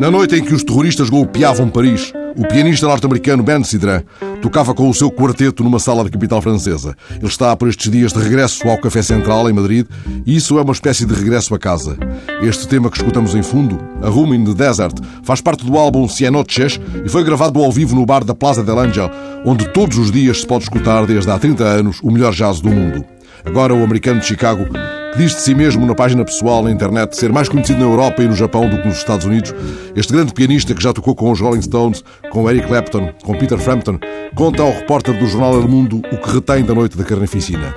Na noite em que os terroristas golpeavam Paris, o pianista norte-americano Ben Sidran tocava com o seu quarteto numa sala da capital francesa. Ele está por estes dias de regresso ao Café Central, em Madrid, e isso é uma espécie de regresso a casa. Este tema que escutamos em fundo, A Room in the Desert, faz parte do álbum Cianoches e foi gravado ao vivo no bar da Plaza del Angel, onde todos os dias se pode escutar, desde há 30 anos, o melhor jazz do mundo. Agora, o americano de Chicago diz de si mesmo na página pessoal na internet ser mais conhecido na Europa e no Japão do que nos Estados Unidos, este grande pianista que já tocou com os Rolling Stones, com Eric Clapton, com Peter Frampton, conta ao repórter do jornal El Mundo o que retém da noite da carnificina.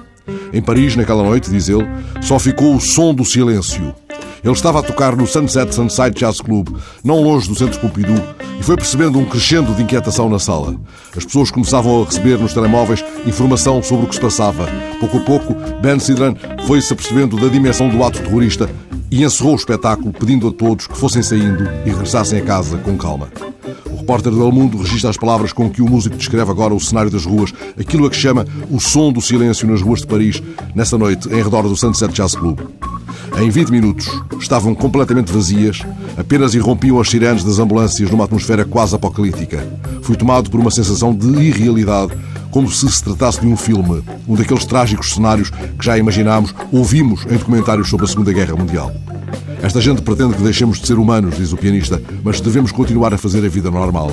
Em Paris, naquela noite, diz ele, só ficou o som do silêncio. Ele estava a tocar no Sunset Sunside Jazz Club, não longe do Centro Pompidou, e foi percebendo um crescendo de inquietação na sala. As pessoas começavam a receber nos telemóveis informação sobre o que se passava. Pouco a pouco, Ben Sidran foi-se apercebendo da dimensão do ato terrorista e encerrou o espetáculo, pedindo a todos que fossem saindo e regressassem a casa com calma. O repórter do El Mundo registra as palavras com que o músico descreve agora o cenário das ruas, aquilo a que chama o som do silêncio nas ruas de Paris, nessa noite, em redor do Sunset Jazz Club. Em 20 minutos estavam completamente vazias, apenas irrompiam as sirenes das ambulâncias numa atmosfera quase apocalíptica. Fui tomado por uma sensação de irrealidade, como se se tratasse de um filme, um daqueles trágicos cenários que já imaginámos, ouvimos em documentários sobre a Segunda Guerra Mundial. Esta gente pretende que deixemos de ser humanos, diz o pianista, mas devemos continuar a fazer a vida normal.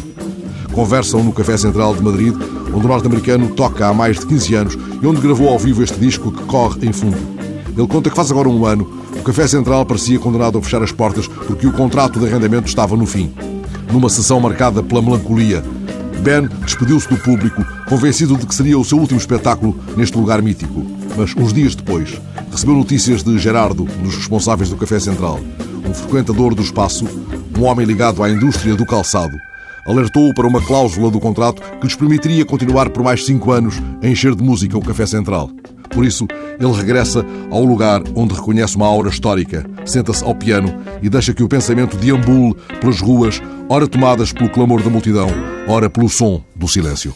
Conversam no Café Central de Madrid, onde o norte-americano toca há mais de 15 anos e onde gravou ao vivo este disco que corre em fundo. Ele conta que faz agora um ano, o Café Central parecia condenado a fechar as portas porque o contrato de arrendamento estava no fim. Numa sessão marcada pela melancolia, Ben despediu-se do público, convencido de que seria o seu último espetáculo neste lugar mítico. Mas uns dias depois, recebeu notícias de Gerardo, um dos responsáveis do Café Central, um frequentador do espaço, um homem ligado à indústria do calçado. Alertou-o para uma cláusula do contrato que lhes permitiria continuar por mais cinco anos a encher de música o Café Central. Por isso, ele regressa ao lugar onde reconhece uma aura histórica, senta-se ao piano e deixa que o pensamento deambule pelas ruas, ora tomadas pelo clamor da multidão, ora pelo som do silêncio.